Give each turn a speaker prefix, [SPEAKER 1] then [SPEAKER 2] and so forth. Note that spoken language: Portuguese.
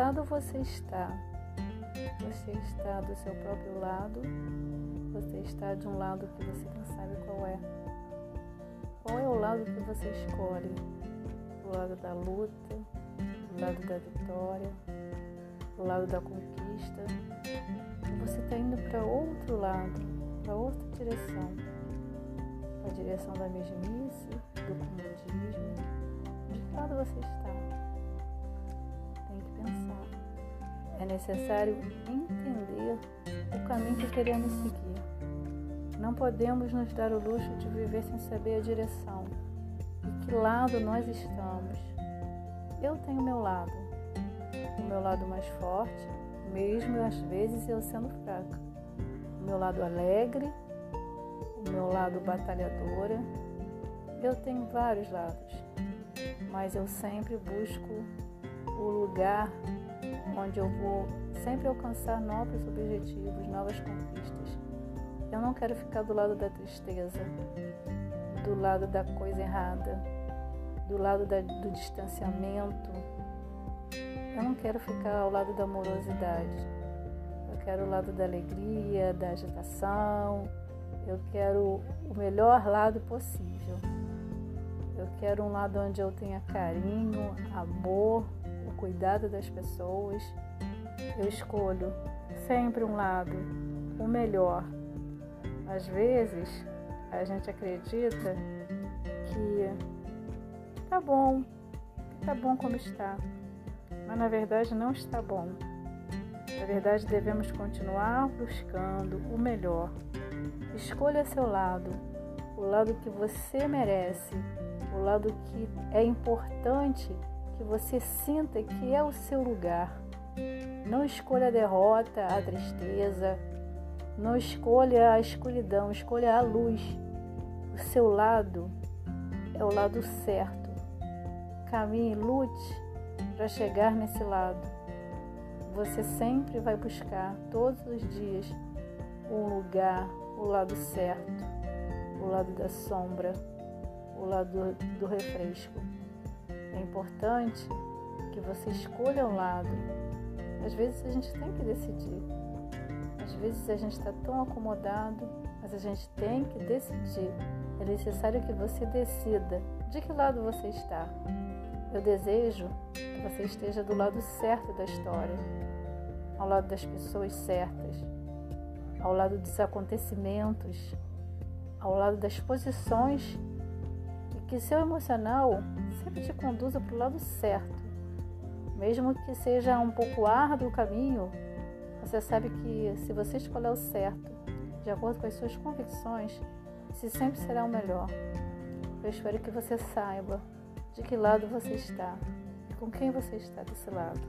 [SPEAKER 1] lado você está? Você está do seu próprio lado? Você está de um lado que você não sabe qual é? Qual é o lado que você escolhe? O lado da luta, o lado da vitória, o lado da conquista? Você está indo para outro lado, para outra direção? A direção da mesmice, do comodismo? De que lado você está? É necessário entender o caminho que queremos seguir. Não podemos nos dar o luxo de viver sem saber a direção e que lado nós estamos. Eu tenho meu lado, o meu lado mais forte, mesmo às vezes eu sendo fraca. O meu lado alegre, o meu lado batalhadora. Eu tenho vários lados, mas eu sempre busco o lugar onde eu vou sempre alcançar novos objetivos, novas conquistas. Eu não quero ficar do lado da tristeza, do lado da coisa errada, do lado da, do distanciamento. Eu não quero ficar ao lado da amorosidade. Eu quero o lado da alegria, da agitação. Eu quero o melhor lado possível. Eu quero um lado onde eu tenha carinho, amor, cuidado das pessoas. Eu escolho sempre um lado, o melhor, às vezes a gente acredita que tá bom, tá bom como está, mas na verdade não está bom. Na verdade devemos continuar buscando o melhor. Escolha seu lado, o lado que você merece, o lado que é importante que você sinta que é o seu lugar. Não escolha a derrota, a tristeza, não escolha a escuridão, escolha a luz. O seu lado é o lado certo. Caminhe, lute para chegar nesse lado. Você sempre vai buscar, todos os dias, um lugar, o lado certo, o lado da sombra, o lado do refresco. É importante que você escolha um lado. Às vezes a gente tem que decidir. Às vezes a gente está tão acomodado, mas a gente tem que decidir. É necessário que você decida de que lado você está. Eu desejo que você esteja do lado certo da história, ao lado das pessoas certas, ao lado dos acontecimentos, ao lado das posições que seu emocional sempre te conduza para o lado certo. Mesmo que seja um pouco árduo o caminho, você sabe que se você escolher o certo, de acordo com as suas convicções, esse sempre será o melhor. Eu espero que você saiba de que lado você está e com quem você está desse lado.